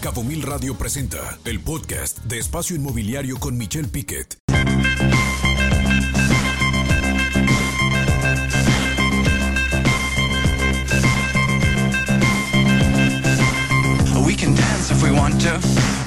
Cabo Mil Radio presenta el podcast de Espacio Inmobiliario con Michelle Piquet. We can dance if we want to.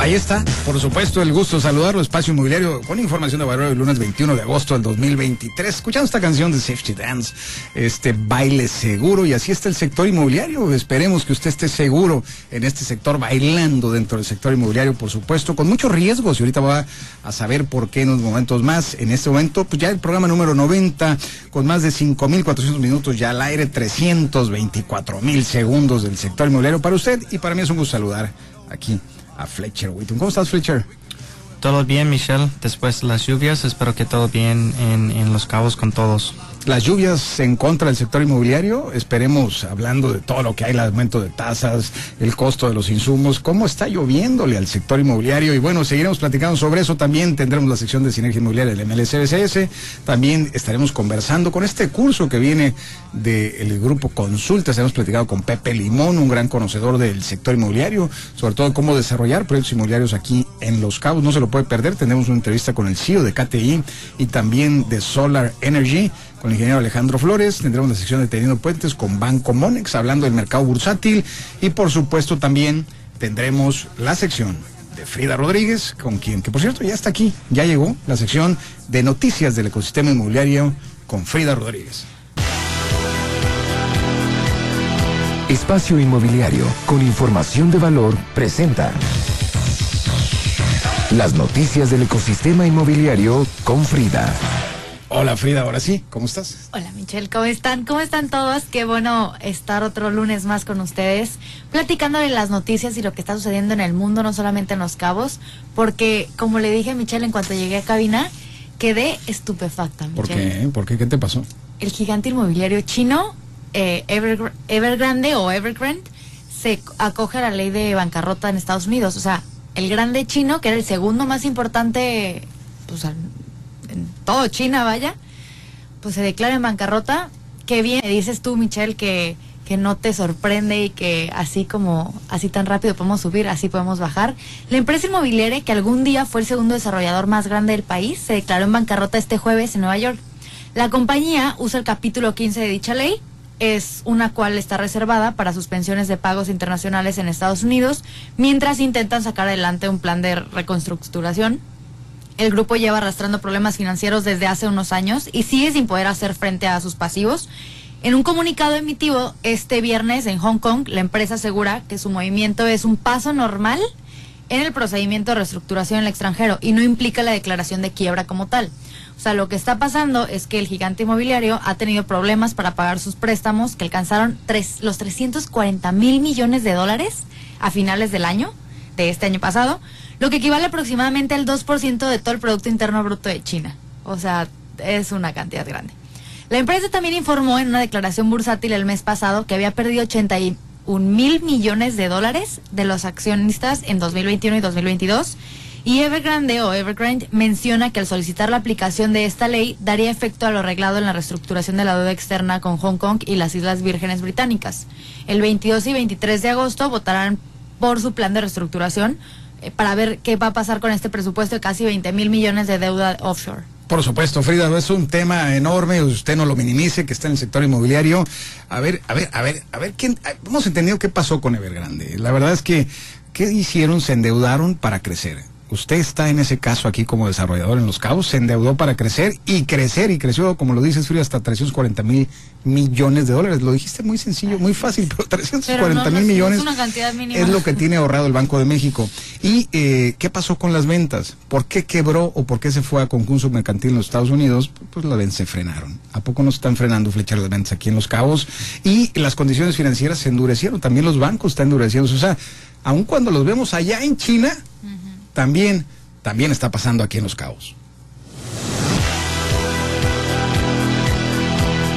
Ahí está, por supuesto, el gusto de saludarlo, Espacio Inmobiliario, con información de valor el lunes 21 de agosto del 2023. Escuchando esta canción de Safety Dance, este baile seguro, y así está el sector inmobiliario. Esperemos que usted esté seguro en este sector, bailando dentro del sector inmobiliario, por supuesto, con muchos riesgos, y ahorita va a saber por qué en unos momentos más. En este momento, pues ya el programa número 90, con más de 5.400 minutos ya al aire, 324.000 segundos del sector inmobiliario para usted, y para mí es un gusto saludar aquí Fletcher. ¿Cómo estás, Fletcher? Todo bien, Michelle. Después de las lluvias, espero que todo bien en, en Los Cabos con todos. Las lluvias en contra del sector inmobiliario, esperemos, hablando de todo lo que hay, el aumento de tasas, el costo de los insumos, cómo está lloviéndole al sector inmobiliario. Y bueno, seguiremos platicando sobre eso. También tendremos la sección de sinergia inmobiliaria del MLCBCS. También estaremos conversando con este curso que viene del grupo Consultas. Hemos platicado con Pepe Limón, un gran conocedor del sector inmobiliario, sobre todo cómo desarrollar proyectos inmobiliarios aquí en Los Cabos. No se lo puede perder. Tendremos una entrevista con el CEO de KTI y también de Solar Energy con el ingeniero Alejandro Flores. Tendremos la sección de Teniendo Puentes con Banco Monex, hablando del mercado bursátil. Y por supuesto también tendremos la sección de Frida Rodríguez, con quien, que por cierto ya está aquí, ya llegó la sección de noticias del ecosistema inmobiliario con Frida Rodríguez. Espacio Inmobiliario con información de valor presenta las noticias del ecosistema inmobiliario con Frida. Hola Frida, ahora sí, ¿cómo estás? Hola Michelle, ¿cómo están? ¿Cómo están todos? Qué bueno estar otro lunes más con ustedes, platicando de las noticias y lo que está sucediendo en el mundo, no solamente en Los Cabos, porque como le dije a Michelle en cuanto llegué a cabina, quedé estupefacta. ¿Por qué? ¿Por qué? ¿Qué te pasó? El gigante inmobiliario chino, eh, Evergr- Evergrande o Evergrande, se acoge a la ley de bancarrota en Estados Unidos. O sea, el grande chino, que era el segundo más importante, pues todo China, vaya, pues se declara en bancarrota. Qué bien, dices tú, Michelle, que, que no te sorprende y que así como, así tan rápido podemos subir, así podemos bajar. La empresa inmobiliaria, que algún día fue el segundo desarrollador más grande del país, se declaró en bancarrota este jueves en Nueva York. La compañía usa el capítulo 15 de dicha ley, es una cual está reservada para suspensiones de pagos internacionales en Estados Unidos, mientras intentan sacar adelante un plan de reconstructuración. El grupo lleva arrastrando problemas financieros desde hace unos años y sigue sin poder hacer frente a sus pasivos. En un comunicado emitido este viernes en Hong Kong, la empresa asegura que su movimiento es un paso normal en el procedimiento de reestructuración en el extranjero y no implica la declaración de quiebra como tal. O sea, lo que está pasando es que el gigante inmobiliario ha tenido problemas para pagar sus préstamos que alcanzaron tres, los 340 mil millones de dólares a finales del año, de este año pasado, lo que equivale aproximadamente al 2% de todo el Producto Interno Bruto de China. O sea, es una cantidad grande. La empresa también informó en una declaración bursátil el mes pasado que había perdido 81 mil millones de dólares de los accionistas en 2021 y 2022. Y Evergrande o Evergrande menciona que al solicitar la aplicación de esta ley daría efecto a lo arreglado en la reestructuración de la deuda externa con Hong Kong y las Islas Vírgenes Británicas. El 22 y 23 de agosto votarán por su plan de reestructuración para ver qué va a pasar con este presupuesto de casi 20 mil millones de deuda offshore. Por supuesto, Frida, es un tema enorme, usted no lo minimice, que está en el sector inmobiliario. A ver, a ver, a ver, a ver, ¿quién, ah, hemos entendido qué pasó con Evergrande. La verdad es que, ¿qué hicieron? Se endeudaron para crecer. Usted está en ese caso aquí como desarrollador en Los Cabos, se endeudó para crecer y crecer y creció, como lo dices, Frida, hasta 340 mil millones de dólares. Lo dijiste muy sencillo, muy fácil, pero 340 Pero no, mil no, millones es una cantidad mínima. es lo que tiene ahorrado el Banco de México. ¿Y eh, qué pasó con las ventas? ¿Por qué quebró o por qué se fue a concurso mercantil en los Estados Unidos? Pues las ventas se frenaron. ¿A poco no se están frenando flechas las ventas aquí en Los Cabos? Y las condiciones financieras se endurecieron. También los bancos están endureciendo. O sea, aun cuando los vemos allá en China, también, también está pasando aquí en Los Cabos.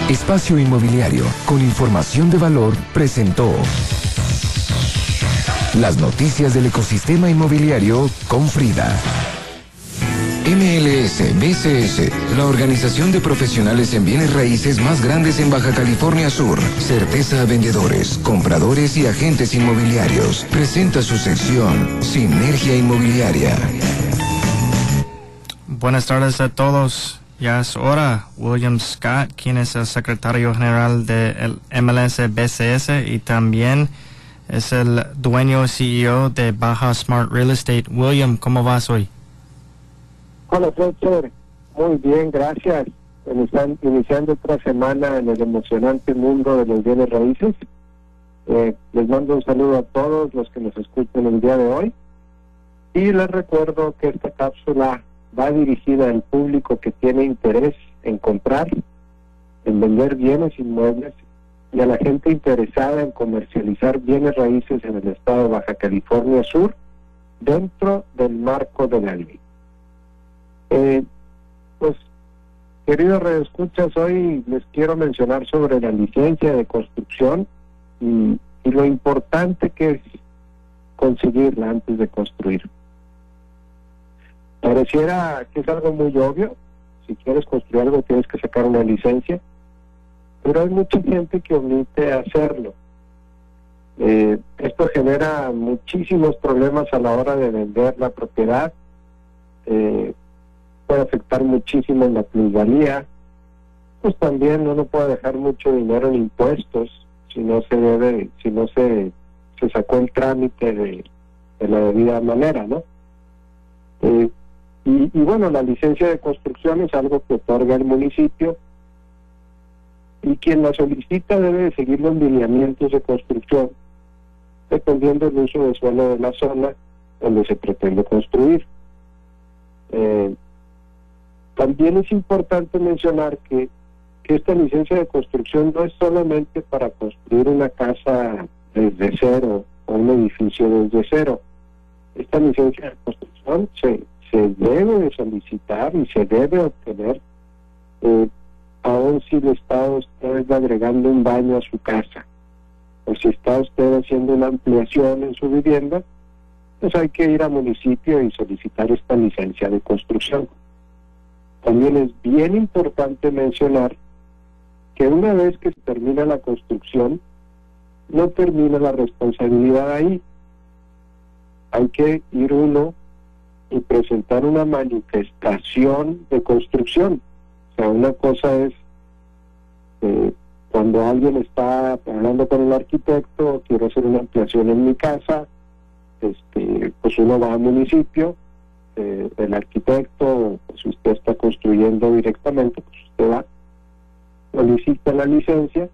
Espacio Inmobiliario, con información de valor, presentó las noticias del ecosistema inmobiliario con Frida. MLS BCS, la organización de profesionales en bienes raíces más grandes en Baja California Sur. Certeza a vendedores, compradores y agentes inmobiliarios. Presenta su sección Sinergia Inmobiliaria. Buenas tardes a todos. Ya es hora. William Scott, quien es el secretario general del MLS BCS y también es el dueño CEO de Baja Smart Real Estate. William, ¿cómo vas hoy? Hola, Fletcher. Muy bien, gracias. Inician- Iniciando otra semana en el emocionante mundo de los bienes raíces. Eh, les mando un saludo a todos los que nos escuchan el día de hoy. Y les recuerdo que esta cápsula va dirigida al público que tiene interés en comprar, en vender bienes inmuebles y a la gente interesada en comercializar bienes raíces en el estado de Baja California Sur dentro del marco de la ley. Eh, pues, queridos redescuchas, hoy les quiero mencionar sobre la licencia de construcción y, lo importante que es conseguirla antes de construir. Pareciera que es algo muy obvio, si quieres construir algo tienes que sacar una licencia, pero hay mucha gente que omite hacerlo. Eh, esto genera muchísimos problemas a la hora de vender la propiedad, eh, puede afectar muchísimo la plusvalía, pues también uno puede dejar mucho dinero en impuestos si no se debe, si no se, se sacó el trámite de, la debida manera, ¿no? Eh, y, bueno, la licencia de construcción es algo que otorga el municipio y quien la solicita debe de seguir los lineamientos de construcción dependiendo del uso de suelo de la zona donde se pretende construir. Eh, también es importante mencionar que, esta licencia de construcción no es solamente para construir una casa desde cero o un edificio desde cero. Esta licencia de construcción se, debe de solicitar y se debe obtener eh, aun si el Estado está agregando un baño a su casa o si está usted haciendo una ampliación en su vivienda, pues hay que ir al municipio y solicitar esta licencia de construcción. También es bien importante mencionar que una vez que se termina la construcción, no termina la responsabilidad ahí. Hay que ir uno y presentar una manifestación de construcción. O sea, una cosa es eh, cuando alguien está hablando con el arquitecto, quiero hacer una ampliación en mi casa, este, pues uno va al municipio, eh, el arquitecto, pues usted está construyendo directamente, pues usted va, solicita la licencia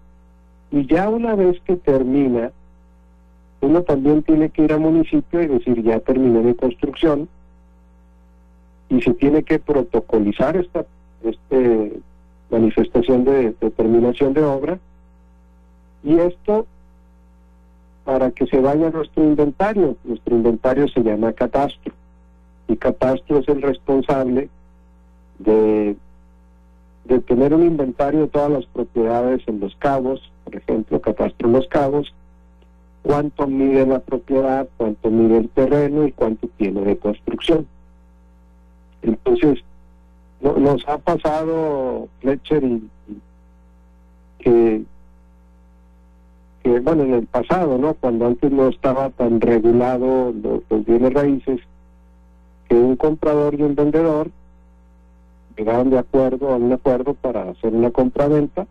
y ya una vez que termina, uno también tiene que ir al municipio y decir ya terminé mi construcción y se tiene que protocolizar esta este manifestación de, de terminación de obra. Y esto para que se vaya nuestro inventario. Nuestro inventario se llama catastro y catastro es el responsable de, de tener un inventario de todas las propiedades en los cabos, por ejemplo, catastro en los cabos, cuánto mide la propiedad, cuánto mide el terreno y cuánto tiene de construcción. Entonces, no- nos ha pasado, Fletcher, y, que, que, bueno, en el pasado, ¿no? Cuando antes no estaba tan regulado los bienes raíces, que un comprador y un vendedor llegaron de acuerdo a un acuerdo para hacer una compraventa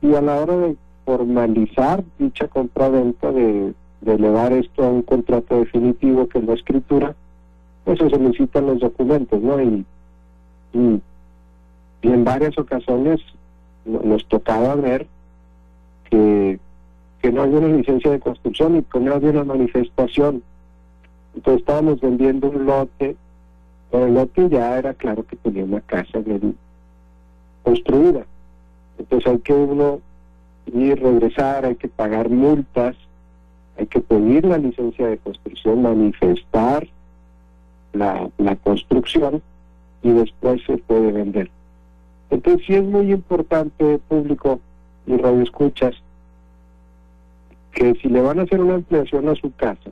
y a la hora de formalizar dicha compraventa, de, de elevar esto a un contrato definitivo que es la escritura, pues se solicitan los documentos, ¿no? Y, y, en varias ocasiones no- nos tocaba ver que, que no había una licencia de construcción y que no había una manifestación. Entonces estábamos vendiendo un lote, pero el lote ya era claro que tenía una casa bien construida. Entonces hay que uno ir, regresar, hay que pagar multas, hay que pedir la licencia de construcción, manifestar la, la construcción y después se puede vender. Entonces sí es muy importante, público y radioescuchas, que si le van a hacer una ampliación a su casa,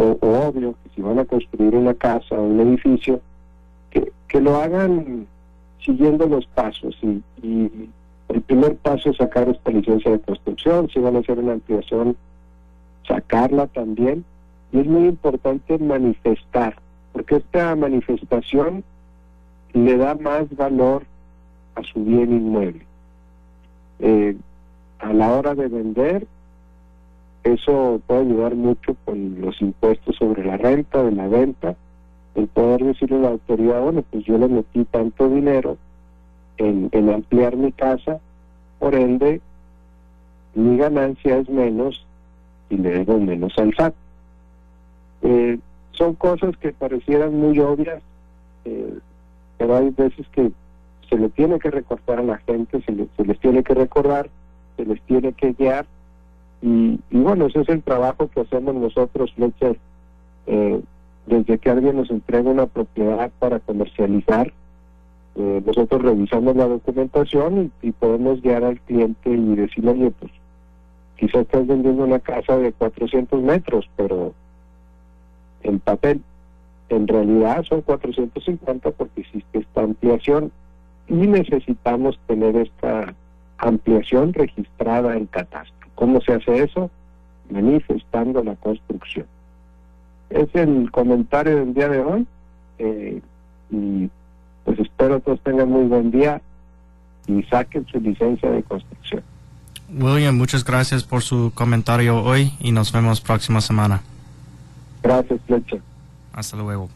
o, o obvio que si van a construir una casa o un edificio, que, que lo hagan siguiendo los pasos y, y el primer paso es sacar esta licencia de construcción, si van a hacer una ampliación, sacarla también. Y es muy importante manifestar, porque esta manifestación le da más valor a su bien inmueble. Eh, a la hora de vender, eso puede ayudar mucho con los impuestos sobre la renta, de la venta, el poder decirle a la autoridad, bueno, pues yo le metí tanto dinero en, en ampliar mi casa, por ende, mi ganancia es menos y le debo menos al SAT. Eh, son cosas que parecieran muy obvias, eh, pero hay veces que se le tiene que recortar a la gente, se, le- se les tiene que recordar, se les tiene que guiar, y, y bueno, ese es el trabajo que hacemos nosotros, Fletcher, eh, desde que alguien nos entrega una propiedad para comercializar, eh, nosotros revisamos la documentación y, y podemos guiar al cliente y decirle, oye, pues quizás estás vendiendo una casa de 400 metros, pero en papel, en realidad son 450 porque existe esta ampliación y necesitamos tener esta ampliación registrada en catastro. ¿Cómo se hace eso? Manifestando la construcción. Es el comentario del día de hoy eh, y pues espero todos tengan muy buen día y saquen su licencia de construcción. William, muchas gracias por su comentario hoy y nos vemos próxima semana. Gracias, Fletcher. Hasta luego.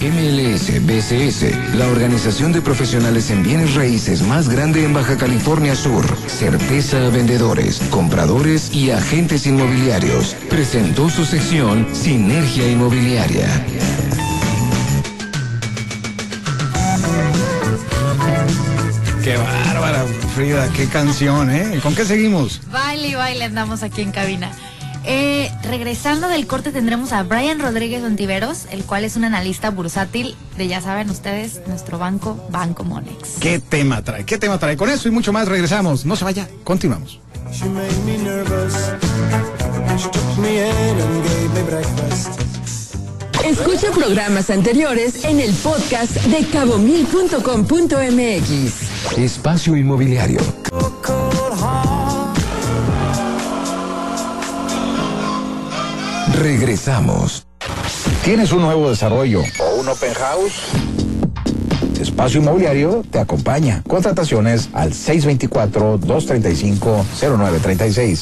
MLS BCS, la organización de profesionales en bienes raíces más grande en Baja California Sur. Certeza a vendedores, compradores y agentes inmobiliarios. Presentó su sección Sinergia Inmobiliaria. Qué bárbara, Frida, qué canción, ¿eh? ¿Con qué seguimos? Baile y baile andamos aquí en cabina. Eh, regresando del corte tendremos a Brian Rodríguez Ontiveros, el cual es un analista bursátil de, ya saben ustedes, nuestro banco, Banco Monex. ¿Qué tema trae? ¿Qué tema trae? Con eso y mucho más regresamos. No se vaya, continuamos. She made me nervous. She took me in and gave me breakfast. Escucha programas anteriores en el podcast de cabomil.com.mx. Espacio Inmobiliario. Regresamos. ¿Tienes un nuevo desarrollo o un open house? Espacio Inmobiliario te acompaña. Contrataciones al 624-235-0936.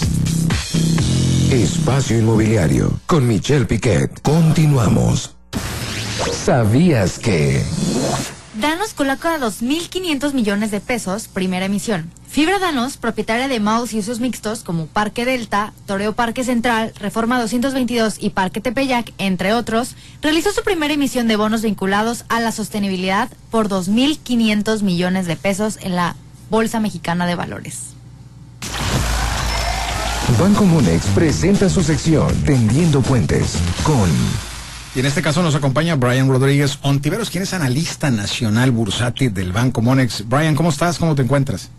Espacio Inmobiliario con Michelle Piquet. Continuamos. ¿Sabías que? Danos coloca 2.500 millones de pesos, primera emisión. Fibra Danos, propietaria de malls y usos mixtos como Parque Delta, Toreo Parque Central, Reforma 222 y Parque Tepeyac, entre otros, realizó su primera emisión de bonos vinculados a la sostenibilidad por 2.500 millones de pesos en la Bolsa Mexicana de Valores. Banco Monex presenta su sección Tendiendo Puentes con Y en este caso nos acompaña Brian Rodríguez Ontiveros, quien es analista nacional bursátil del Banco Monex. Brian, ¿cómo estás? ¿Cómo te encuentras?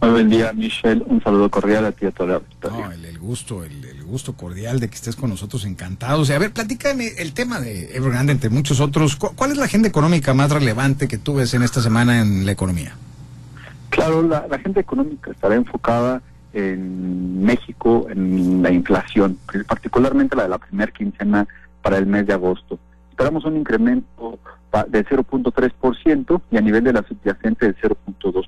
Muy buen día, Michelle. Un saludo cordial a ti y a toda la auditoría. No, el, el gusto, el, el gusto cordial de que estés con nosotros, encantados. Y a ver, platícame el tema de Evergrande, entre muchos otros. ¿Cu- ¿Cuál es la agenda económica más relevante que tú ves en esta semana en la economía? Claro, la, la agenda económica estará enfocada en México, en la inflación, particularmente la de la primera quincena para el mes de agosto. Esperamos un incremento de 0.3% y a nivel de la subyacente de 0.2%.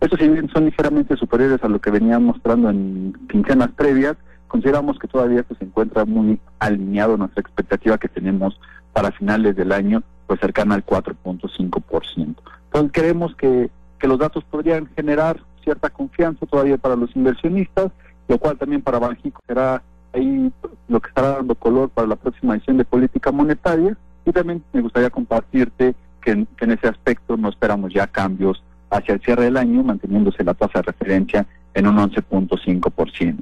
Estos, si bien son ligeramente superiores a lo que venían mostrando en quincenas previas, consideramos que todavía se encuentra muy alineado nuestra expectativa que tenemos para finales del año, pues cercana al 4.5%. Entonces creemos que, que los datos podrían generar cierta confianza todavía para los inversionistas, lo cual también para Banjico será ahí lo que estará dando color para la próxima edición de política monetaria. Y también me gustaría compartirte que en ese aspecto no esperamos ya cambios hacia el cierre del año, manteniéndose la tasa de referencia en un 11.5%.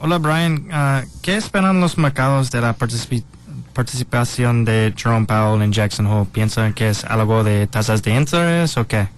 Hola Brian, Ah, ¿qué esperan los mercados de la participación de Jerome Powell en Jackson Hole, ¿piensan que es algo de tasas de interés o qué?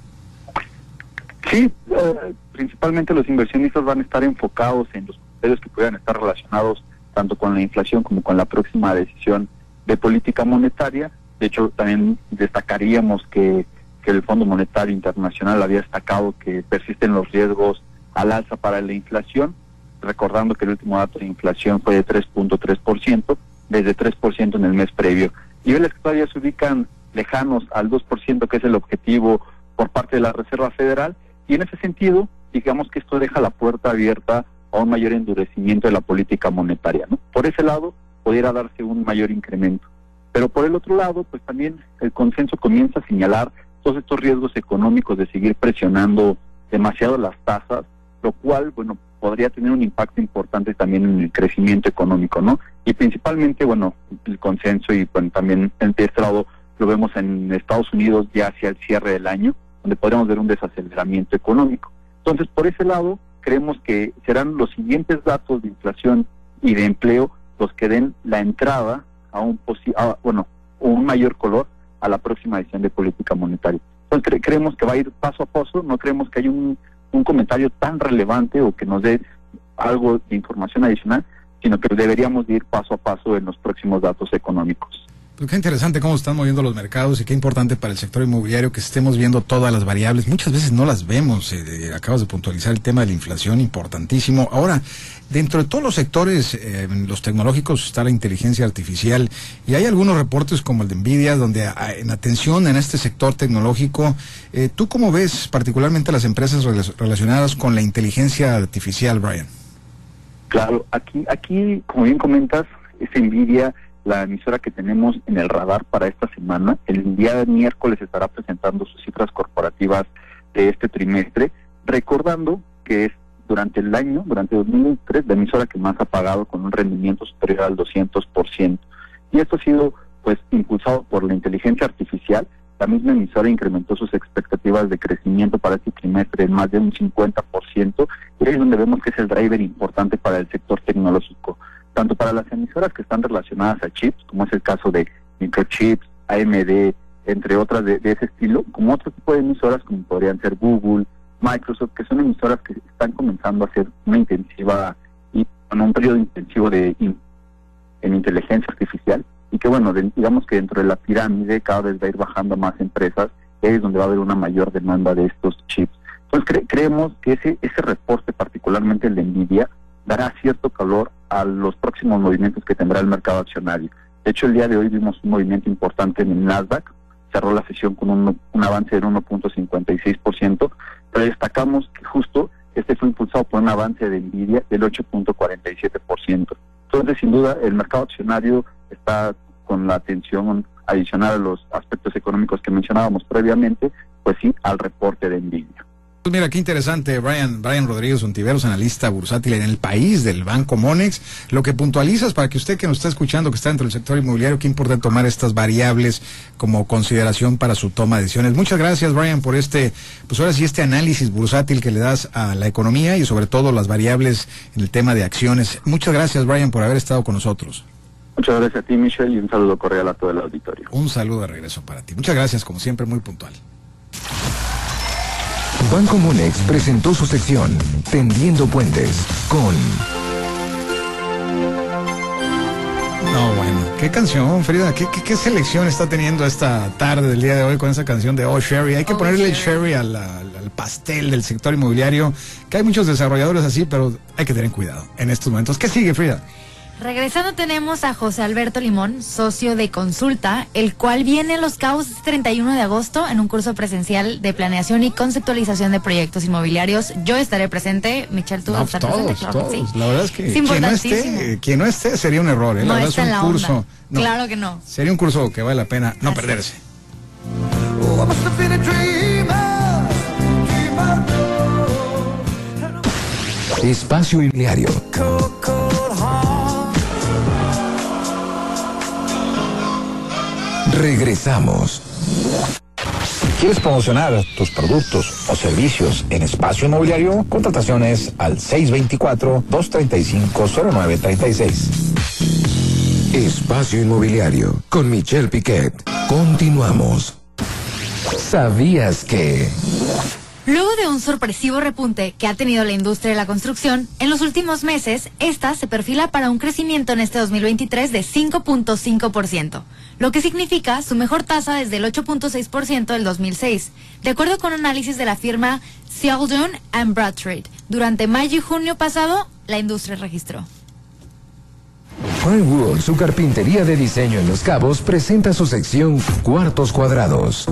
Sí, eh, principalmente los inversionistas van a estar enfocados en los criterios que puedan estar relacionados tanto con la inflación como con la próxima decisión de política monetaria. De hecho, también destacaríamos que, que el Fondo Monetario Internacional había destacado que persisten los riesgos al alza para la inflación, recordando que el último dato de inflación fue de 3.3%, desde 3% en el mes previo. Niveles que todavía se ubican lejanos al 2%, que es el objetivo por parte de la Reserva Federal, y en ese sentido, digamos que esto deja la puerta abierta a un mayor endurecimiento de la política monetaria. ¿no? Por ese lado, pudiera darse un mayor incremento. Pero por el otro lado, pues también el consenso comienza a señalar todos estos riesgos económicos de seguir presionando demasiado las tasas, lo cual, bueno, podría tener un impacto importante también en el crecimiento económico, ¿no? Y principalmente, bueno, el consenso y bueno, también de este lo vemos en Estados Unidos ya hacia el cierre del año, donde podríamos ver un desaceleramiento económico. Entonces, por ese lado, creemos que serán los siguientes datos de inflación y de empleo los que den la entrada a un posi a, bueno, un mayor color a la próxima edición de política monetaria. Entonces cre creemos que va a ir paso a paso, no creemos que haya un, un comentario tan relevante o que nos dé algo de información adicional, sino que deberíamos de ir paso a paso en los próximos datos económicos. Pues qué interesante cómo están moviendo los mercados y qué importante para el sector inmobiliario que estemos viendo todas las variables. Muchas veces no las vemos. Eh, acabas de puntualizar el tema de la inflación, importantísimo. Ahora, dentro de todos los sectores, eh, los tecnológicos está la inteligencia artificial y hay algunos reportes como el de Nvidia donde ah, en atención en este sector tecnológico, eh, ¿tú cómo ves particularmente las empresas relacionadas con la inteligencia artificial, Brian? Claro, aquí, aquí como bien comentas, es Nvidia la emisora que tenemos en el radar para esta semana. El día de miércoles estará presentando sus cifras corporativas de este trimestre, recordando que es durante el año, durante 2003, la emisora que más ha pagado con un rendimiento superior al 200%. Y esto ha sido pues impulsado por la inteligencia artificial. La misma emisora incrementó sus expectativas de crecimiento para este trimestre en más de un 50%, y ahí es donde vemos que es el driver importante para el sector tecnológico tanto para las emisoras que están relacionadas a chips, como es el caso de microchips, AMD, entre otras de, ese estilo, como otro tipo de emisoras como podrían ser Google, Microsoft, que son emisoras que están comenzando a hacer una intensiva y con un periodo intensivo de en inteligencia artificial y que bueno, digamos que dentro de la pirámide cada vez va a ir bajando más empresas, es donde va a haber una mayor demanda de estos chips. Entonces creemos que ese ese reporte, particularmente el de Nvidia, dará cierto calor a los próximos movimientos que tendrá el mercado accionario. De hecho, el día de hoy vimos un movimiento importante en el Nasdaq, cerró la sesión con un, avance del 1.56%, pero destacamos que justo este fue impulsado por un avance de Nvidia del 8.47%. Entonces, sin duda, el mercado accionario está con la atención adicional a los aspectos económicos que mencionábamos previamente, pues sí, al reporte de Nvidia. Pues mira, qué interesante, Brian, Brian Rodríguez Ontiveros, analista bursátil en el país del Banco Monex. Lo que puntualizas para que usted que nos está escuchando, que está dentro del sector inmobiliario, qué importante tomar estas variables como consideración para su toma de decisiones. Muchas gracias, Brian, por este, pues ahora sí, este análisis bursátil que le das a la economía y sobre todo las variables en el tema de acciones. Muchas gracias, Brian, por haber estado con nosotros. Muchas gracias a ti, Michelle, y un saludo cordial a todo el auditorio. Un saludo de regreso para ti. Muchas gracias, como siempre, muy puntual. Banco Monex presentó su sección Tendiendo Puentes con... No, bueno, qué canción, Frida, ¿Qué, qué, selección está teniendo esta tarde del día de hoy con esa canción de Oh Sherry. Hay que oh, ponerle Sherry, al, al, pastel del sector inmobiliario, que hay muchos desarrolladores así, pero hay que tener cuidado en estos momentos. ¿Qué sigue, Frida? Regresando tenemos a José Alberto Limón, socio de Consulta, el cual viene a Los Cabos este 31 de agosto en un curso presencial de planeación y conceptualización de proyectos inmobiliarios. Yo estaré presente, Michelle, tú vas a estar presente. todos. La verdad es que quien, no esté, quien no esté sería un error. ¿eh? La verdad es un curso. claro que no. Sería un curso que vale la pena no perderse. Espacio Inmobiliario. Regresamos. ¿Quieres promocionar tus productos o servicios en espacio inmobiliario? Contrataciones al 624-235-0936. Espacio Inmobiliario con Michelle Piquet. Continuamos. ¿Sabías que? Luego de un sorpresivo repunte que ha tenido la industria de la construcción, en los últimos meses, esta se perfila para un crecimiento en este 2023 de 5.5%, lo que significa su mejor tasa desde el 8.6% del 2006, de acuerdo con análisis de la firma Seldon and Bradstreet. Durante mayo y junio pasado, la industria registró. Pinewood, su carpintería de diseño en Los Cabos, presenta su sección Cuartos Cuadrados.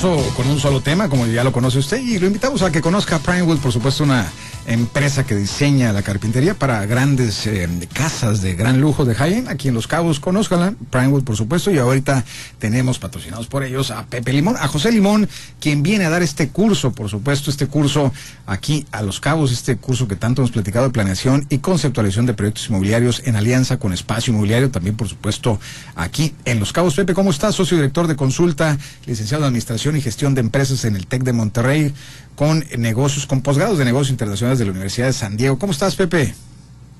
Con un solo tema, como ya lo conoce usted, y lo invitamos a que conozca Primewood, por supuesto, una empresa que diseña la carpintería para grandes eh, casas de gran lujo de high aquí en Los Cabos. Conózcanla, Primewood, por supuesto, y ahorita tenemos patrocinados por ellos a Pepe Limón, a José Limón, quien viene a dar este curso, por supuesto, este curso aquí a Los Cabos, este curso que tanto hemos platicado de planeación y conceptualización de proyectos inmobiliarios en alianza con Espacio Inmobiliario, también, por supuesto, aquí en Los Cabos. Pepe, ¿cómo estás? Socio director de consulta, licenciado en Administración y Gestión de Empresas en el TEC de Monterrey, con negocios, con posgrados de negocios internacionales de la Universidad de San Diego. ¿Cómo estás, Pepe?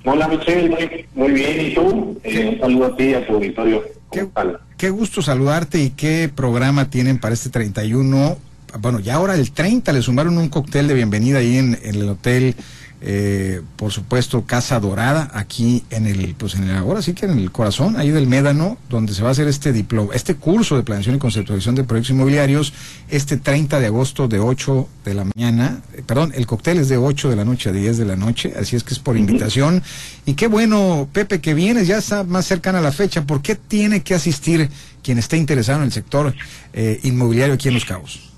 Hola, Michelle. Muy, muy bien. ¿Y tú? Eh, un saludo a ti y a tu auditorio. Qué, qué gusto saludarte y qué programa tienen para este 31. Bueno, ya ahora el 30 le sumaron un cóctel de bienvenida ahí en, en el hotel eh, por supuesto Casa Dorada aquí en el pues en el, ahora sí que en el corazón ahí del Médano donde se va a hacer este diploma este curso de planeación y conceptualización de proyectos inmobiliarios este 30 de agosto de 8 de la mañana eh, perdón el cóctel es de 8 de la noche a 10 de la noche así es que es por invitación y qué bueno Pepe que vienes ya está más cercana la fecha ¿por qué tiene que asistir quien esté interesado en el sector eh, inmobiliario aquí en Los Cabos?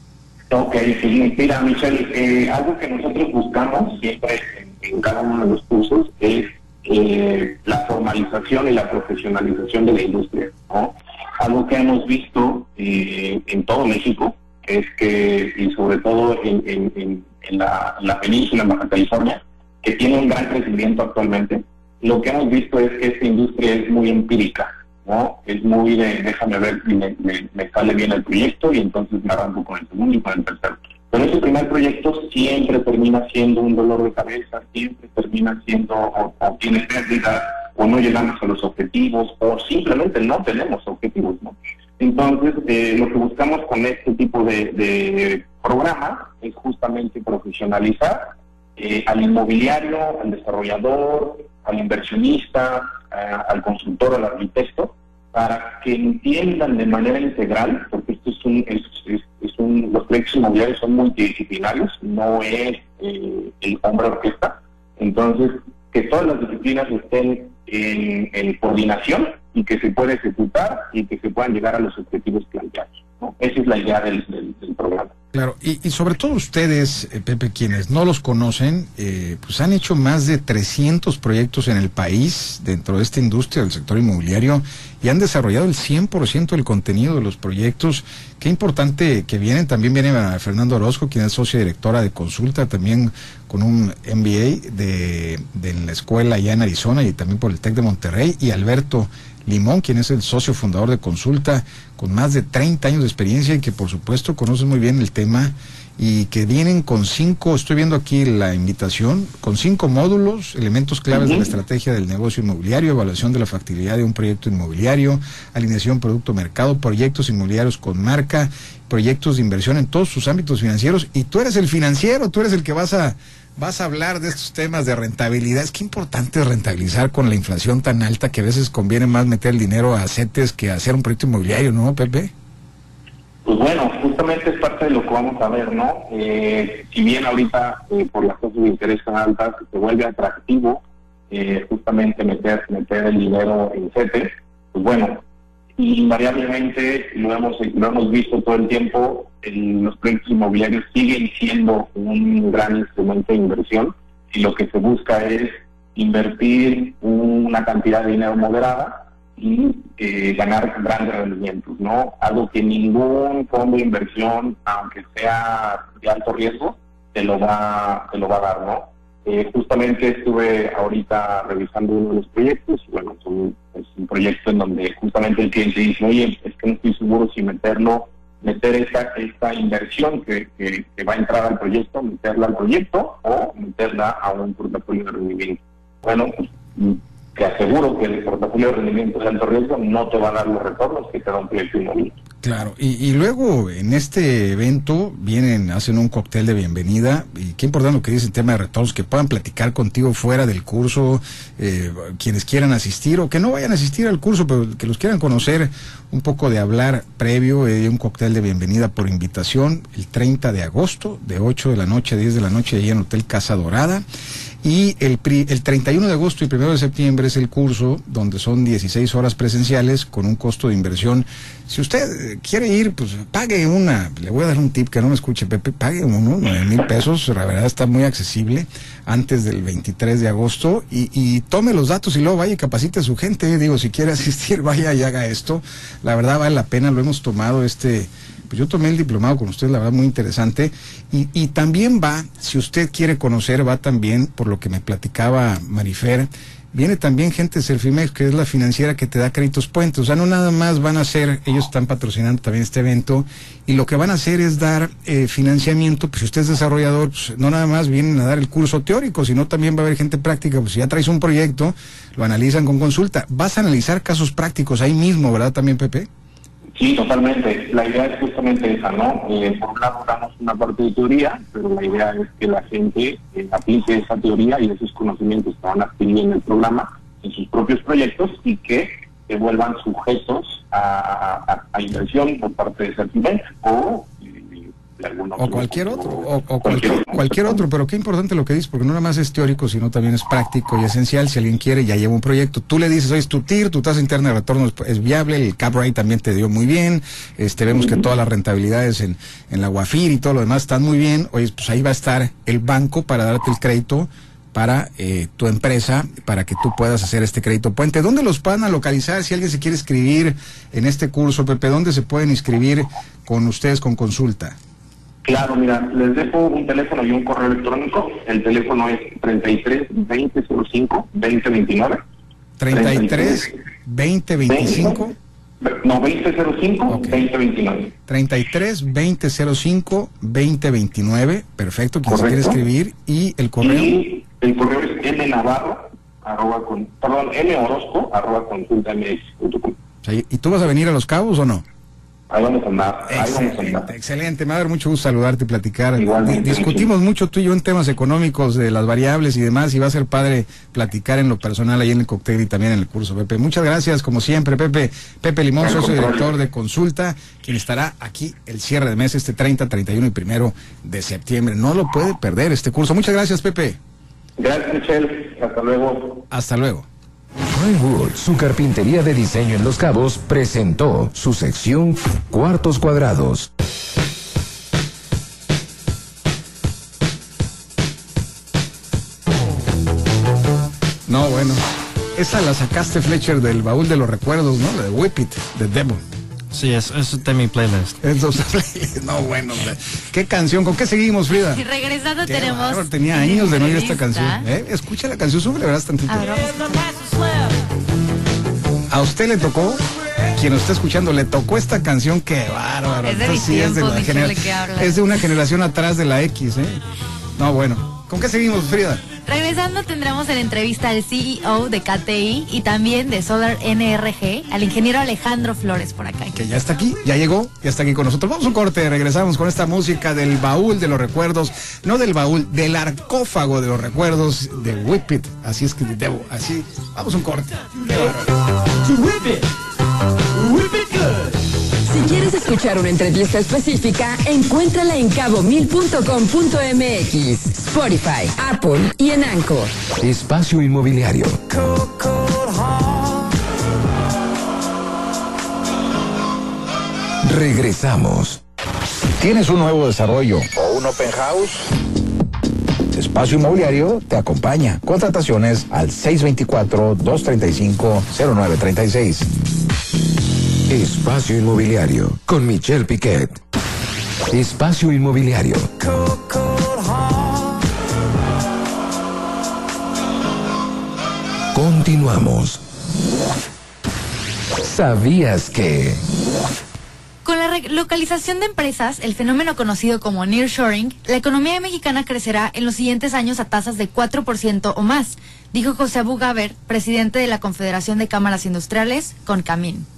Ok, sí, mira, Michelle, eh, algo que nosotros buscamos siempre en, cada uno de los cursos es eh, la formalización y la profesionalización de la industria. ¿no? Algo que hemos visto eh, en todo México es que, y sobre todo en, la, la, península, en Baja California, que tiene un gran crecimiento actualmente, lo que hemos visto es que esta industria es muy empírica. ¿No? Es muy de, déjame ver si me, me, me, sale bien el proyecto y entonces me arranco con el segundo y con el tercero. Pero ese primer proyecto siempre termina siendo un dolor de cabeza, siempre termina siendo o, o tiene pérdidas o no llegamos a los objetivos o simplemente no tenemos objetivos, ¿no? Entonces, eh, lo que buscamos con este tipo de, de programa es justamente profesionalizar eh, al inmobiliario, al desarrollador, al inversionista, al consultor, al arquitecto, para que entiendan de manera integral, porque esto es un, es, es, es un los proyectos inmobiliarios son multidisciplinarios, no es eh, el hombre orquesta, entonces que todas las disciplinas estén en, en, coordinación y que se pueda ejecutar y que se puedan llegar a los objetivos planteados. Esa es la idea del, programa. Claro, y, sobre todo ustedes, eh, Pepe, quienes no los conocen, eh, pues han hecho más de 300 proyectos en el país dentro de esta industria del sector inmobiliario y han desarrollado el 100% del contenido de los proyectos. Qué importante que vienen, también viene a Fernando Orozco, quien es socia directora de consulta, también con un MBA de, de la escuela allá en Arizona y también por el TEC de Monterrey, y Alberto Limón, quien es el socio fundador de Consulta, con más de 30 años de experiencia y que por supuesto conoce muy bien el tema y que vienen con cinco, estoy viendo aquí la invitación, con cinco módulos, elementos claves de la estrategia del negocio inmobiliario, evaluación de la factibilidad de un proyecto inmobiliario, alineación producto-mercado, proyectos inmobiliarios con marca, proyectos de inversión en todos sus ámbitos financieros. Y tú eres el financiero, tú eres el que vas a vas a hablar de estos temas de rentabilidad. Es que importante rentabilizar con la inflación tan alta que a veces conviene más meter el dinero a CETES que hacer un proyecto inmobiliario, ¿no, Pepe? Pues bueno, justamente es parte de lo que vamos a ver, ¿no? Eh, si bien ahorita eh, por las tasas de interés tan altas se vuelve atractivo eh, justamente meter, meter el dinero en CETES, pues bueno, invariablemente lo hemos, lo hemos visto todo el tiempo, el, los proyectos inmobiliarios siguen siendo un gran instrumento de inversión y lo que se busca es invertir una cantidad de dinero moderada y eh, ganar grandes rendimientos, ¿no? Algo que ningún fondo de inversión, aunque sea de alto riesgo, te lo va, te lo va a dar, ¿no? Eh, justamente estuve ahorita revisando uno de los proyectos y bueno, es un, proyecto en donde justamente el cliente dice, oye, es que no estoy seguro si meterlo meter esta, esta inversión que, que, va a entrar al proyecto, meterla al proyecto o meterla a un portafolio de rendimiento. Bueno, pues te aseguro que el portafolio de rendimiento de alto riesgo no te va a dar los retornos que te da un proyecto inmobiliario. Claro, y, y luego en este evento vienen, hacen un cóctel de bienvenida y qué importante lo que dice el tema de retornos, que puedan platicar contigo fuera del curso, eh, quienes quieran asistir o que no vayan a asistir al curso, pero que los quieran conocer, un poco de hablar previo, eh, un cóctel de bienvenida por invitación el 30 de agosto, de 8 de la noche a 10 de la noche, allí en Hotel Casa Dorada. Y el, pri- el 31 de agosto y 1 de septiembre es el curso donde son 16 horas presenciales con un costo de inversión. Si usted eh, quiere ir, pues pague una, le voy a dar un tip que no me escuche Pepe, pague uno, 9 mil pesos, la verdad está muy accesible antes del 23 de agosto y, y tome los datos y luego vaya capacite a su gente. Digo, si quiere asistir, vaya y haga esto. La verdad vale la pena, lo hemos tomado este pues yo tomé el diplomado con usted, la verdad, muy interesante. Y, y también va, si usted quiere conocer, va también, por lo que me platicaba Marifer, viene también gente de Selfimex, que es la financiera que te da créditos puentes. O sea, no nada más van a hacer, ellos están patrocinando también este evento, y lo que van a hacer es dar eh, financiamiento, pues si usted es desarrollador, pues no nada más vienen a dar el curso teórico, sino también va a haber gente práctica, pues si ya traes un proyecto, lo analizan con consulta. Vas a analizar casos prácticos ahí mismo, ¿verdad también, Pepe? Sí, totalmente. La idea es justamente esa, ¿no? Eh, por un lado damos una parte de teoría, pero la idea es que la gente eh, aplique esa teoría y esos conocimientos que van adquiriendo en el programa en sus propios proyectos y que se vuelvan sujetos a, a- inversión por parte de Certimed o de algún otro. O cualquier otro, o, o cualquier, cualquier otro, pero qué importante lo que dices, porque no nada más es teórico, sino también es práctico y esencial. Si alguien quiere, ya lleva un proyecto, tú le dices, oye, es tu TIR, tu tasa interna de retorno es, es viable, el cap rate también te dio muy bien, este vemos que todas las rentabilidades en, en la Guafir y todo lo demás están muy bien, oye, pues ahí va a estar el banco para darte el crédito para eh, tu empresa, para que tú puedas hacer este crédito puente. ¿Dónde los van a localizar? Si alguien se quiere inscribir en este curso, Pepe, ¿dónde se pueden inscribir con ustedes con consulta? Claro, mira, les dejo un teléfono y un correo electrónico. El teléfono es 33 2005 2029. 33 20 25 No, 2005 2029. 33 20 05 20 29 perfecto quien se quiere escribir y el correo Y el correo es mnavarro, arroba con, perdón, morosco, arroba consultamx.com. O sea, ¿y tú vas a venir a Los Cabos o no? Ahí vamos a andar, ahí vamos a andar. Excelente, excelente. Me va a dar mucho gusto saludarte y platicar. Igualmente, discutimos mucho tú y yo en temas económicos de las variables y demás y va a ser padre platicar en lo personal ahí en el cóctel y también en el curso, Pepe. Muchas gracias, como siempre, Pepe. Pepe Limón, socio director de Consulta, quien estará aquí el cierre de mes este 30, 31 y primero de septiembre. No lo puede perder este curso. Muchas gracias, Pepe. Gracias, Michelle. Hasta luego. Hasta luego. Plywood, su carpintería de diseño en Los Cabos, presentó su sección Cuartos Cuadrados. No, bueno. Esa la sacaste, Fletcher, del baúl de los recuerdos, ¿no? La de Whip It, de Devil. Sí, es, es de mi playlist. Entonces, no, bueno. ¿qué canción? ¿Con qué seguimos, Frida? Y regresando Qué tenemos. Tenía años de no oír esta canción. ¿eh? Escucha la canción, sube, verás tantito. A ver, vamos. A usted le tocó, quien nos está escuchando, le tocó esta canción, qué bárbaro. Es de Entonces, es, de es de una generación atrás de la X, ¿eh? No, bueno. ¿Con qué seguimos, Frida? Regresando tendremos en entrevista al CEO de KTI y también de Solar NRG, al ingeniero Alejandro Flores por acá. Que ya está aquí, ya llegó, ya está aquí con nosotros. Vamos a un corte, regresamos con esta música del baúl de los recuerdos, no del baúl, del arcófago de los recuerdos de Whip It. Así es que debo, así. Vamos a un corte. Si quieres escuchar una entrevista específica, encuéntrala en cabomil.com.mx, Spotify, Apple y en Anchor. Espacio Inmobiliario. Regresamos. ¿Tienes un nuevo desarrollo o un open house? Espacio Inmobiliario te acompaña. Contrataciones al 624-235-0936. Espacio Inmobiliario con Michelle Piquet. Espacio Inmobiliario. Continuamos. ¿Sabías que... Con la relocalización de empresas, el fenómeno conocido como nearshoring, la economía mexicana crecerá en los siguientes años a tasas de 4% o más, dijo José Bugaber, presidente de la Confederación de Cámaras Industriales, CONCAMIN.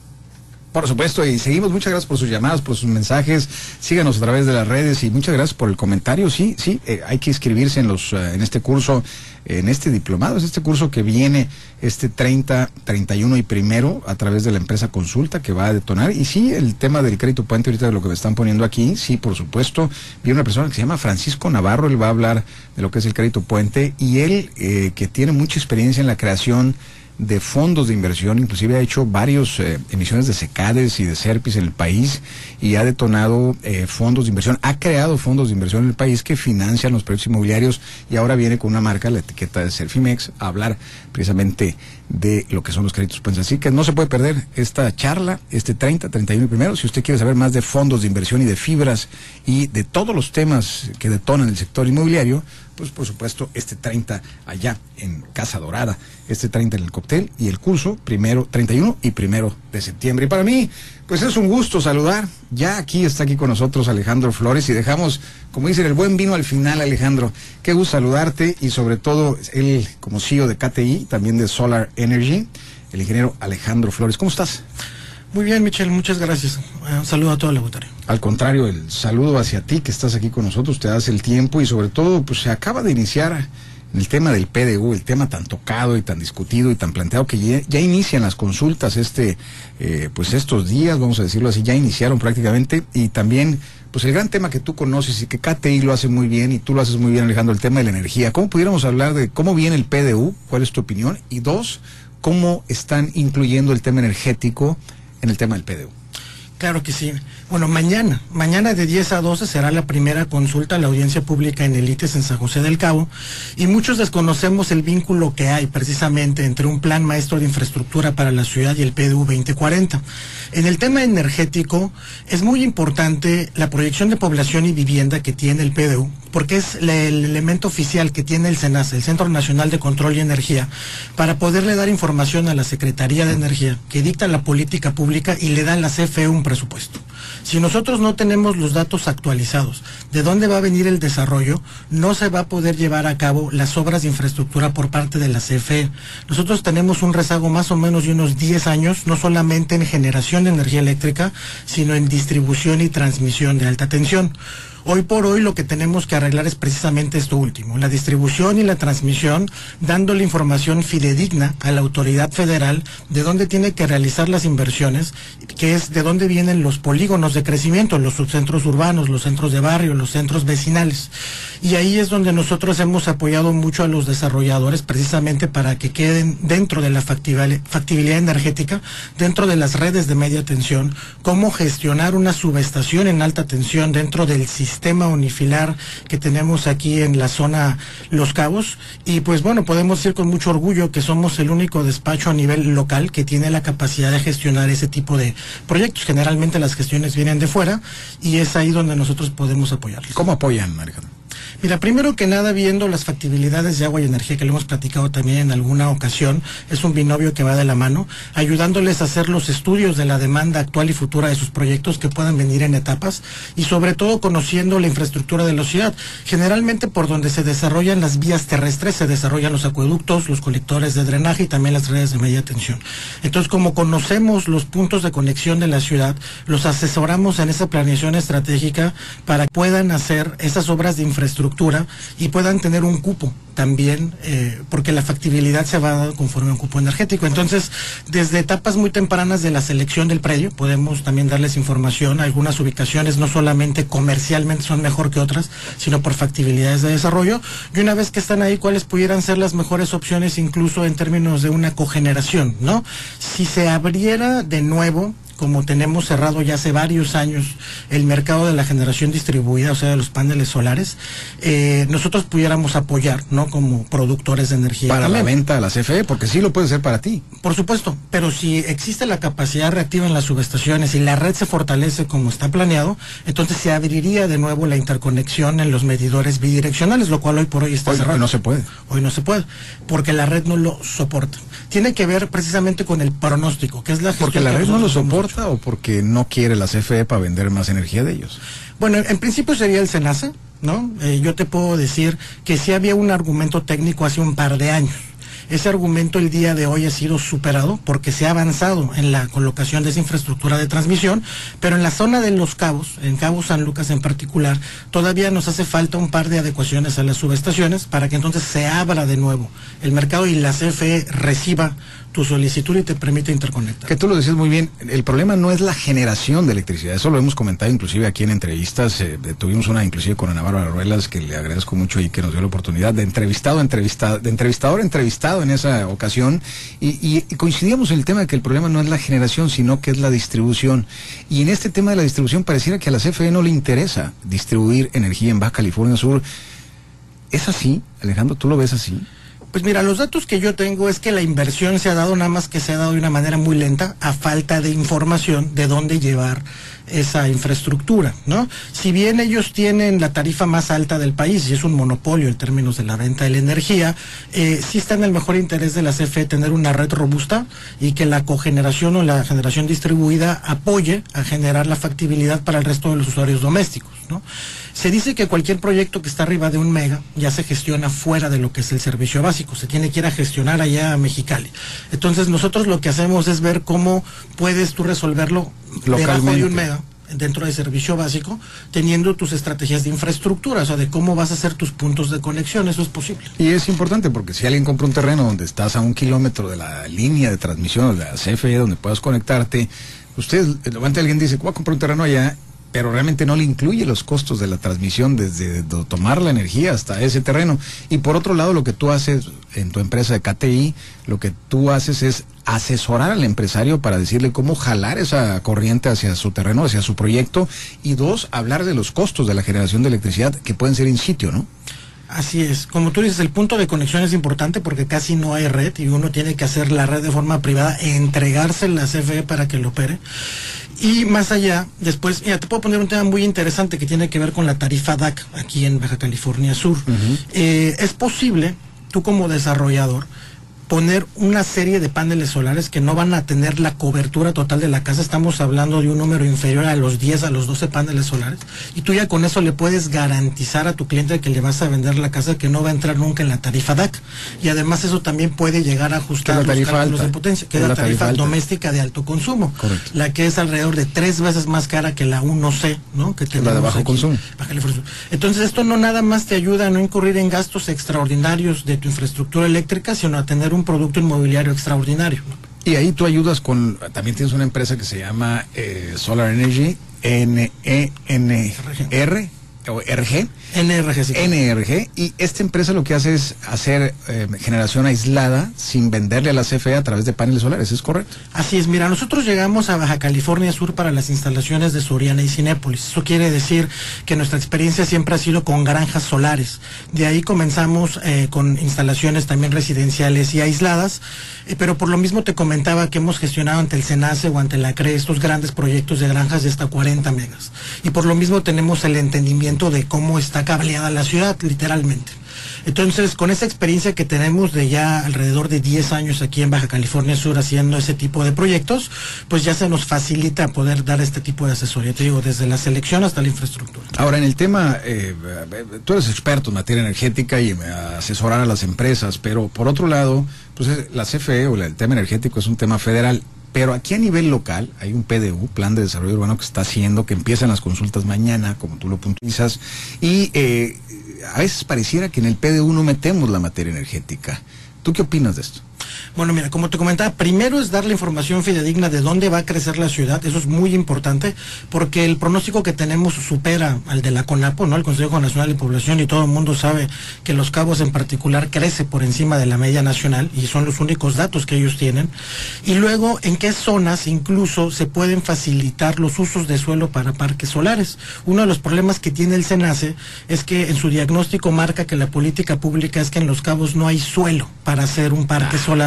Por supuesto, y seguimos. Muchas gracias por sus llamadas, por sus mensajes. Síganos a través de las redes y muchas gracias por el comentario. Sí, sí, eh, hay que inscribirse en los eh, en este curso, en este diplomado. Es este curso que viene este 30, 31 y primero a través de la empresa Consulta que va a detonar. Y sí, el tema del crédito puente, ahorita de lo que me están poniendo aquí, sí, por supuesto. Viene una persona que se llama Francisco Navarro, él va a hablar de lo que es el crédito puente y él, eh, que tiene mucha experiencia en la creación de fondos de inversión, inclusive ha hecho varias eh, emisiones de secades y de SERPIS en el país y ha detonado eh, fondos de inversión, ha creado fondos de inversión en el país que financian los proyectos inmobiliarios y ahora viene con una marca, la etiqueta de Serfimex, a hablar precisamente de lo que son los créditos pues Así que no se puede perder esta charla, este 30, 31 y primero. Si usted quiere saber más de fondos de inversión y de fibras y de todos los temas que detonan el sector inmobiliario, pues por supuesto este 30 allá en Casa Dorada, este 30 en el cóctel y el curso primero, 31 y primero de septiembre. Y para mí, pues es un gusto saludar. Ya aquí está aquí con nosotros Alejandro Flores y dejamos, como dicen, el buen vino al final, Alejandro. Qué gusto saludarte y sobre todo él como CEO de KTI, también de Solar Energy, el ingeniero Alejandro Flores. ¿Cómo estás? Muy bien, Michelle, muchas gracias. Un saludo a todo el auditorio. Al contrario, el saludo hacia ti que estás aquí con nosotros, te das el tiempo y sobre todo, pues se acaba de iniciar el tema del PDU, el tema tan tocado y tan discutido y tan planteado que ya, ya inician las consultas este, eh, pues estos días, vamos a decirlo así, ya iniciaron prácticamente y también, pues el gran tema que tú conoces y que KTI lo hace muy bien y tú lo haces muy bien, Alejandro, el tema de la energía. ¿Cómo pudiéramos hablar de cómo viene el PDU? ¿Cuál es tu opinión? Y dos, ¿cómo están incluyendo el tema energético en el tema del PDU? Claro que sí. Bueno, mañana, mañana de 10 a 12 será la primera consulta a la audiencia pública en el ITES en San José del Cabo y muchos desconocemos el vínculo que hay precisamente entre un plan maestro de infraestructura para la ciudad y el PDU 2040. En el tema energético es muy importante la proyección de población y vivienda que tiene el PDU porque es el elemento oficial que tiene el SENAS, el Centro Nacional de Control y Energía, para poderle dar información a la Secretaría de Energía que dicta la política pública y le da a la CFE un presupuesto. Si nosotros no tenemos los datos actualizados de dónde va a venir el desarrollo, no se va a poder llevar a cabo las obras de infraestructura por parte de la CFE. Nosotros tenemos un rezago más o menos de unos 10 años, no solamente en generación de energía eléctrica, sino en distribución y transmisión de alta tensión. Hoy por hoy lo que tenemos que arreglar es precisamente esto último, la distribución y la transmisión, dándole información fidedigna a la autoridad federal de dónde tiene que realizar las inversiones, que es de dónde vienen los polígonos de crecimiento, los subcentros urbanos, los centros de barrio, los centros vecinales. Y ahí es donde nosotros hemos apoyado mucho a los desarrolladores precisamente para que queden dentro de la factibilidad energética, dentro de las redes de media tensión, cómo gestionar una subestación en alta tensión dentro del sistema unifilar que tenemos aquí en la zona Los Cabos. Y pues bueno, podemos decir con mucho orgullo que somos el único despacho a nivel local que tiene la capacidad de gestionar ese tipo de proyectos. Generalmente las gestiones vienen de fuera y es ahí donde nosotros podemos apoyarlos. ¿Cómo apoyan, Alejandro? Mira, primero que nada, viendo las factibilidades de agua y energía, que lo hemos platicado también en alguna ocasión, es un binomio que va de la mano, ayudándoles a hacer los estudios de la demanda actual y futura de sus proyectos que puedan venir en etapas y sobre todo conociendo la infraestructura de la ciudad. Generalmente por donde se desarrollan las vías terrestres, se desarrollan los acueductos, los colectores de drenaje y también las redes de media tensión. Entonces, como conocemos los puntos de conexión de la ciudad, los asesoramos en esa planeación estratégica para que puedan hacer esas obras de infraestructura y puedan tener un cupo también, eh, porque la factibilidad se va a dar conforme a un cupo energético. Entonces, desde etapas muy tempranas de la selección del predio, podemos también darles información. Algunas ubicaciones no solamente comercialmente son mejor que otras, sino por factibilidades de desarrollo. Y una vez que están ahí, cuáles pudieran ser las mejores opciones, incluso en términos de una cogeneración, ¿no? Si se abriera de nuevo como tenemos cerrado ya hace varios años el mercado de la generación distribuida, o sea, de los paneles solares, eh, nosotros pudiéramos apoyar, ¿no? Como productores de energía. Para la venta a la CFE, porque sí lo puede ser para ti. Por supuesto, pero si existe la capacidad reactiva en las subestaciones y la red se fortalece como está planeado, entonces se abriría de nuevo la interconexión en los medidores bidireccionales, lo cual hoy por hoy está cerrado. Hoy no se puede. Hoy no se puede, porque la red no lo soporta. Tiene que ver precisamente con el pronóstico, que es la Porque la red no lo soporta o porque no quiere la CFE para vender más energía de ellos? Bueno, en principio sería el SENACE, ¿no? Eh, yo te puedo decir que sí había un argumento técnico hace un par de años. Ese argumento el día de hoy ha sido superado porque se ha avanzado en la colocación de esa infraestructura de transmisión, pero en la zona de Los Cabos, en Cabo San Lucas en particular, todavía nos hace falta un par de adecuaciones a las subestaciones para que entonces se abra de nuevo el mercado y la CFE reciba tu solicitud y te permite interconectar. Que tú lo decías muy bien, el problema no es la generación de electricidad, eso lo hemos comentado inclusive aquí en entrevistas, eh, tuvimos una inclusive con Ana Bárbara Ruelas, que le agradezco mucho y que nos dio la oportunidad de entrevistado, entrevistado, de entrevistador entrevistado en esa ocasión, y- y coincidíamos en el tema de que el problema no es la generación, sino que es la distribución. Y en este tema de la distribución pareciera que a la CFE no le interesa distribuir energía en Baja California Sur. ¿Es así, Alejandro? ¿Tú lo ves así? Pues mira, los datos que yo tengo es que la inversión se ha dado nada más que se ha dado de una manera muy lenta a falta de información de dónde llevar esa infraestructura, ¿no? Si bien ellos tienen la tarifa más alta del país y es un monopolio en términos de la venta de la energía, eh, sí está en el mejor interés de la CFE tener una red robusta y que la cogeneración o la generación distribuida apoye a generar la factibilidad para el resto de los usuarios domésticos, ¿no? Se dice que cualquier proyecto que está arriba de un mega ya se gestiona fuera de lo que es el servicio básico, se tiene que ir a gestionar allá a Mexicali. Entonces nosotros lo que hacemos es ver cómo puedes tú resolverlo debajo de Localmente. un mega dentro del servicio básico, teniendo tus estrategias de infraestructura, o sea, de cómo vas a hacer tus puntos de conexión, eso es posible. Y es importante porque si alguien compra un terreno donde estás a un kilómetro de la línea de transmisión de la CFE donde puedas conectarte, usted, de repente alguien dice, voy a comprar un terreno allá, pero realmente no le incluye los costos de la transmisión desde tomar la energía hasta ese terreno. Y por otro lado, lo que tú haces en tu empresa de KTI, lo que tú haces es asesorar al empresario para decirle cómo jalar esa corriente hacia su terreno, hacia su proyecto, y dos, hablar de los costos de la generación de electricidad que pueden ser in sitio, ¿no? Así es, como tú dices, el punto de conexión es importante porque casi no hay red y uno tiene que hacer la red de forma privada entregarse la CFE para que lo opere. Y más allá, después, mira, te puedo poner un tema muy interesante que tiene que ver con la tarifa DAC aquí en Baja California Sur. Eh, es posible, tú como desarrollador, poner una serie de paneles solares que no van a tener la cobertura total de la casa. Estamos hablando de un número inferior a los 10, a los 12 paneles solares. Y tú ya con eso le puedes garantizar a tu cliente que le vas a vender la casa que no va a entrar nunca en la tarifa DAC. Y además eso también puede llegar a ajustar los cálculos alta. de potencia, que Es la, la tarifa, doméstica de alto consumo. Correcto. La que es alrededor de tres veces más cara que la 1C, ¿no? Que la de tenemos bajo aquí. consumo. Entonces esto no nada más te ayuda a no incurrir en gastos extraordinarios de tu infraestructura eléctrica, sino a tener un producto inmobiliario extraordinario. Y ahí tú ayudas con, también tienes una empresa que se llama eh, Solar Energy, N-E-N-R, o RG. NRG. sí. NRG, y esta empresa lo que hace es hacer eh, generación aislada sin venderle a la CFE a través de paneles solares, ¿es correcto? Así es, mira, nosotros llegamos a Baja California Sur para las instalaciones de Soriana y Cinépolis. Eso quiere decir que nuestra experiencia siempre ha sido con granjas solares. De ahí comenzamos eh, con instalaciones también residenciales y aisladas, eh, pero por lo mismo te comentaba que hemos gestionado ante el SENACE o ante la CRE estos grandes proyectos de granjas de hasta 40 megas. Y por lo mismo tenemos el entendimiento de cómo está cableada la ciudad, literalmente. Entonces, con esa experiencia que tenemos de ya alrededor de 10 años aquí en Baja California Sur haciendo ese tipo de proyectos, pues ya se nos facilita poder dar este tipo de asesoría, te digo, desde la selección hasta la infraestructura. Ahora, en el tema, eh, tú eres experto en materia energética y asesorar a las empresas, pero por otro lado, pues eh, la CFE o el tema energético es un tema federal. Pero aquí a nivel local hay un PDU, Plan de Desarrollo Urbano, que está haciendo, que empiezan las consultas mañana, como tú lo puntualizas, y eh, a veces pareciera que en el PDU no metemos la materia energética. ¿Tú qué opinas de esto? Bueno, mira, como te comentaba, primero es dar la información fidedigna de dónde va a crecer la ciudad, eso es muy importante, porque el pronóstico que tenemos supera al de la CONAPO, ¿no? El Consejo Nacional de Población, y todo el mundo sabe que Los Cabos en particular crece por encima de la media nacional, y son los únicos datos que ellos tienen. Y luego, en qué zonas incluso se pueden facilitar los usos de suelo para parques solares. Uno de los problemas que tiene el SENACE es que en su diagnóstico marca que la política pública es que en Los Cabos no hay suelo para hacer un parque solar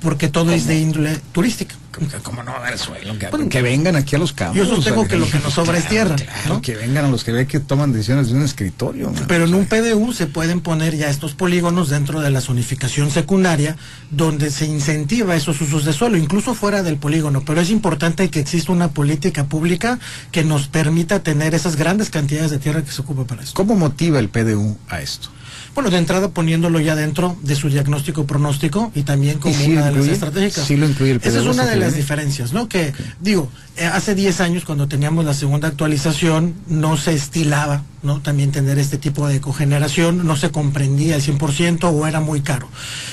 porque todo es de índole turística. ¿Cómo no dar suelo? Que, que vengan aquí a los campos. Yo sostengo que lo que nos sobra es tierra. Claro, que vengan a los que ve que toman decisiones de un escritorio. Pero en un PDU se pueden poner ya estos polígonos dentro de la zonificación secundaria, donde se incentiva esos usos de suelo, incluso fuera del polígono. Pero es importante que exista una política pública que nos permita tener esas grandes cantidades de tierra que se ocupa para eso. ¿Cómo motiva el PDU a esto? Bueno, de entrada poniéndolo ya dentro de su diagnóstico pronóstico y también como ¿Y sí una lo de las incluye? estratégicas. Sí lo incluye el Esa es una de ¿se las cree? diferencias, ¿no? Que, digo, eh, hace 10 años cuando teníamos la segunda actualización no se estilaba, ¿no? También tener este tipo de cogeneración, no se comprendía al 100% o era muy caro.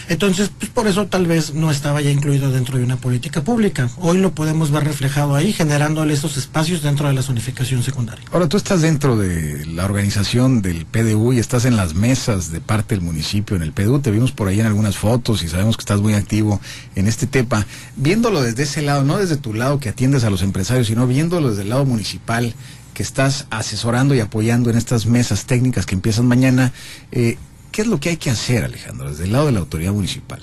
Entonces, pues por eso tal vez no estaba ya incluido dentro de una política pública. Hoy lo podemos ver reflejado ahí, generándole esos espacios dentro de la zonificación secundaria. Ahora, tú estás dentro de la organización del PDU y estás en las mesas de parte del municipio en el PDU. Te vimos por ahí en algunas fotos y sabemos que estás muy activo en este tema. Viéndolo desde ese lado, no desde tu lado que atiendes a los empresarios, sino viéndolo desde el lado municipal que estás asesorando y apoyando en estas mesas técnicas que empiezan mañana, eh, ¿qué es lo que hay que hacer, Alejandro, desde el lado de la autoridad municipal?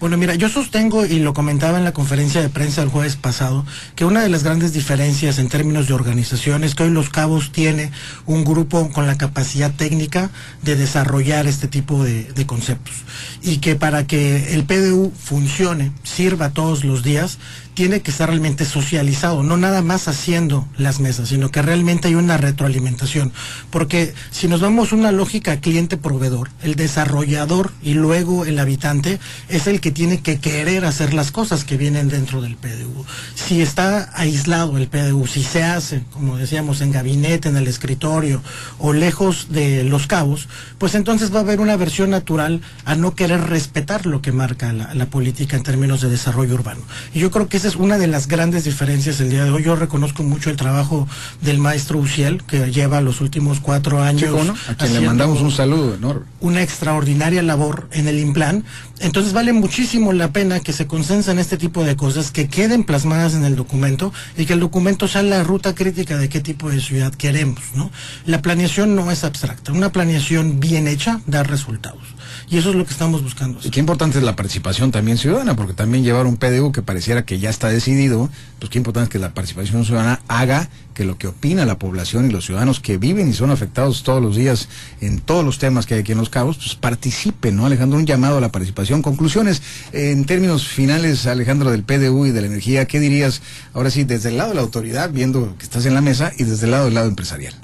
Bueno, mira, yo sostengo, y lo comentaba en la conferencia de prensa el jueves pasado, que una de las grandes diferencias en términos de organización es que hoy Los Cabos tiene un grupo con la capacidad técnica de desarrollar este tipo de, de conceptos. Y que para que el PDU funcione, sirva todos los días, tiene que estar realmente socializado, no nada más haciendo las mesas, sino que realmente hay una retroalimentación. Porque si nos vamos una lógica cliente-proveedor, el desarrollador y luego el habitante es el que tiene que querer hacer las cosas que vienen dentro del PDU. Si está aislado el PDU, si se hace, como decíamos, en gabinete, en el escritorio o lejos de los cabos, pues entonces va a haber una versión natural a no querer respetar lo que marca la, la política en términos de desarrollo urbano. Y yo creo que esa es una de las grandes diferencias el día de hoy. Yo reconozco mucho el trabajo del maestro Uciel, que lleva los últimos cuatro años. A quien le mandamos un saludo enorme. Una extraordinaria labor en el Implan. Entonces vale muchísimo la pena que se consensen este tipo de cosas, que queden plasmadas en el documento y que el documento sea la ruta crítica de qué tipo de ciudad queremos, ¿no? La planeación no es abstracta. Una planeación bien hecha da resultados. Y eso es lo que estamos buscando. Y qué importante es la participación también ciudadana, porque también llevar un PDU que pareciera que ya está decidido, pues qué importante es que la participación ciudadana haga que lo que opina la población y los ciudadanos que viven y son afectados todos los días en todos los temas que hay aquí en Los Cabos, pues participen, ¿no? Alejandro, un llamado a la participación. Conclusiones, en términos finales, Alejandro, del PDU y de la energía, ¿qué dirías ahora sí, desde el lado de la autoridad, viendo que estás en la mesa, y desde el lado del lado empresarial?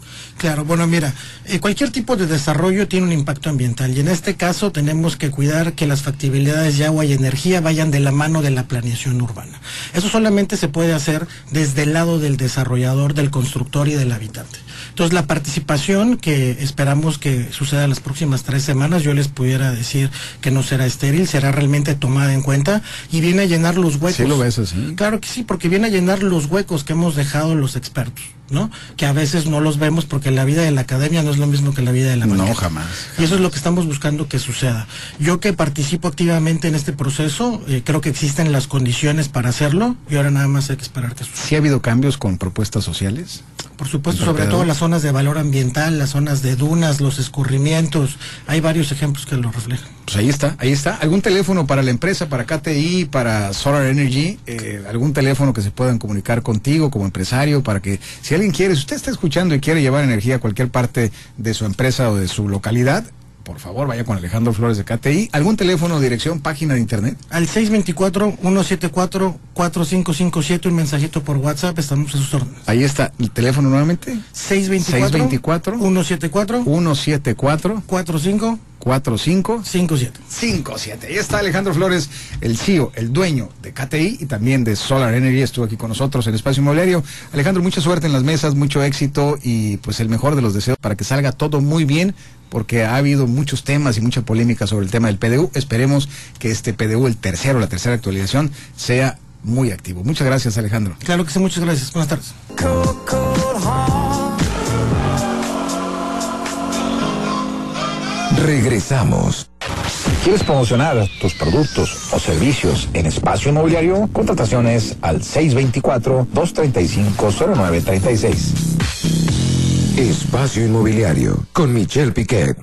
Claro, bueno, mira, eh, cualquier tipo de desarrollo tiene un impacto ambiental y en este caso tenemos que cuidar que las factibilidades de agua y energía vayan de la mano de la planeación urbana. Eso solamente se puede hacer desde el lado del desarrollador, del constructor y del habitante. Entonces, la participación que esperamos que suceda en las próximas tres semanas, yo les pudiera decir que no será estéril, será realmente tomada en cuenta y viene a llenar los huecos. ¿Sí lo ves así? Claro que sí, porque viene a llenar los huecos que hemos dejado los expertos, ¿no? Que a veces no los vemos porque la vida de la academia no es lo mismo que la vida de la No, banqueta. jamás. Y eso es lo que estamos buscando que suceda. Yo que participo activamente en este proceso, eh, creo que existen las condiciones para hacerlo y ahora nada más hay que esperar que suceda. ¿Sí ha habido cambios con propuestas sociales? Por supuesto, ¿En sobre todo las zonas de valor ambiental, las zonas de dunas, los escurrimientos. Hay varios ejemplos que lo reflejan. Pues ahí está, ahí está. ¿Algún teléfono para la empresa, para KTI, para Solar Energy? Eh, ¿Algún teléfono que se puedan comunicar contigo como empresario para que si alguien quiere, si usted está escuchando y quiere llevar energía a cualquier parte de su empresa o de su localidad, por favor vaya con Alejandro Flores de KTI. ¿Algún teléfono, dirección, página de internet? Al 624-174-4557, un mensajito por WhatsApp, estamos a sus órdenes. Ahí está el teléfono nuevamente. 624 174 174 45 45 57. 57. Ahí está Alejandro Flores, el CEO, el dueño de KTI y también de Solar Energy. Estuvo aquí con nosotros en Espacio Inmobiliario. Alejandro, mucha suerte en las mesas, mucho éxito y pues el mejor de los deseos para que salga todo muy bien, porque ha habido muchos temas y mucha polémica sobre el tema del PDU. Esperemos que este PDU, el tercero, la tercera actualización, sea muy activo. Muchas gracias, Alejandro. Claro que sí, muchas gracias. Buenas tardes. Regresamos. ¿Quieres promocionar tus productos o servicios en espacio inmobiliario? Contrataciones al 624-235-0936. Espacio Inmobiliario con Michelle Piquet.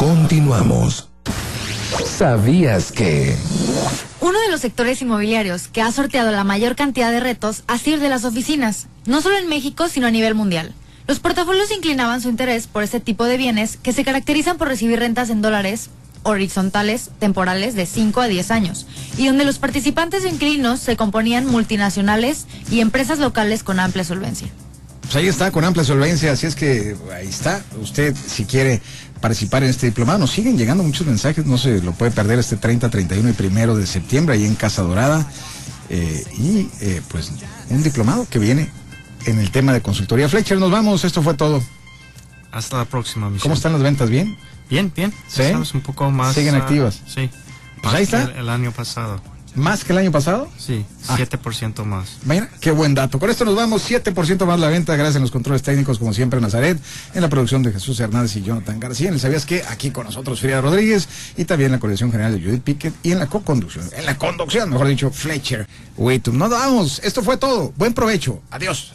Continuamos. ¿Sabías que... Uno de los sectores inmobiliarios que ha sorteado la mayor cantidad de retos ha sido el de las oficinas, no solo en México, sino a nivel mundial. Los portafolios inclinaban su interés por este tipo de bienes que se caracterizan por recibir rentas en dólares horizontales temporales de 5 a 10 años, y donde los participantes inquilinos se componían multinacionales y empresas locales con amplia solvencia. Pues ahí está, con amplia solvencia, así es que ahí está. Usted, si quiere participar en este diplomado, nos siguen llegando muchos mensajes, no se lo puede perder este 30, 31 y primero de septiembre ahí en Casa Dorada. Eh, y eh, pues un diplomado que viene en el tema de consultoría. Fletcher, nos vamos, esto fue todo. Hasta la próxima, Michelle. ¿Cómo están las ventas? ¿Bien? Bien, bien. ¿Sí? Estamos un poco más. ¿Siguen ah, activas? Sí. Pues ahí está. El, el año pasado. ¿Más que el año pasado? Sí, Ah. 7% más. Mira, qué buen dato. Con esto nos vamos, 7% más la venta, gracias a los controles técnicos, como siempre, Nazaret, en la producción de Jesús Hernández y Jonathan García. ¿En el ¿Sabías que Aquí con nosotros, Frida Rodríguez, y también la coordinación general de Judith Pickett, y en la co-conducción, en la conducción, mejor dicho, Fletcher Waitum. Nos vamos, esto fue todo. Buen provecho. Adiós.